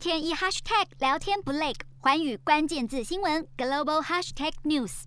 天一 hashtag 聊天不累，寰宇关键字新闻 global hashtag news。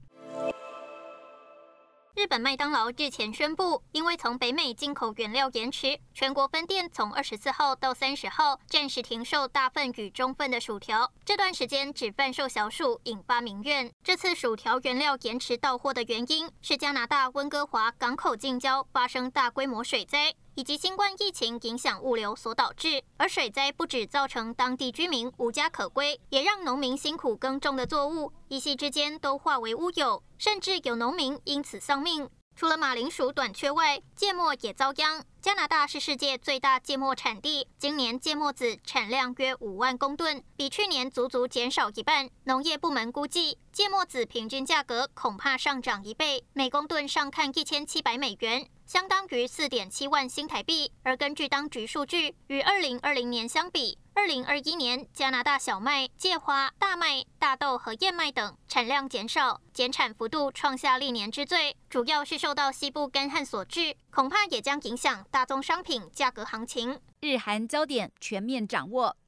日本麦当劳日前宣布，因为从北美进口原料延迟，全国分店从二十四号到三十号暂时停售大份与中份的薯条，这段时间只贩售小薯，引发民怨。这次薯条原料延迟到货的原因是加拿大温哥华港口近郊发生大规模水灾。以及新冠疫情影响物流所导致，而水灾不止造成当地居民无家可归，也让农民辛苦耕种的作物一夕之间都化为乌有，甚至有农民因此丧命。除了马铃薯短缺外，芥末也遭殃。加拿大是世界最大芥末产地，今年芥末籽产量约五万公吨，比去年足足减少一半。农业部门估计，芥末籽平均价格恐怕上涨一倍，每公吨上看一千七百美元。相当于四点七万新台币。而根据当局数据，与二零二零年相比，二零二一年加拿大小麦、芥花、大麦、大豆和燕麦等产量减少，减产幅度创下历年之最，主要是受到西部干旱所致，恐怕也将影响大宗商品价格行情。日韩焦点全面掌握。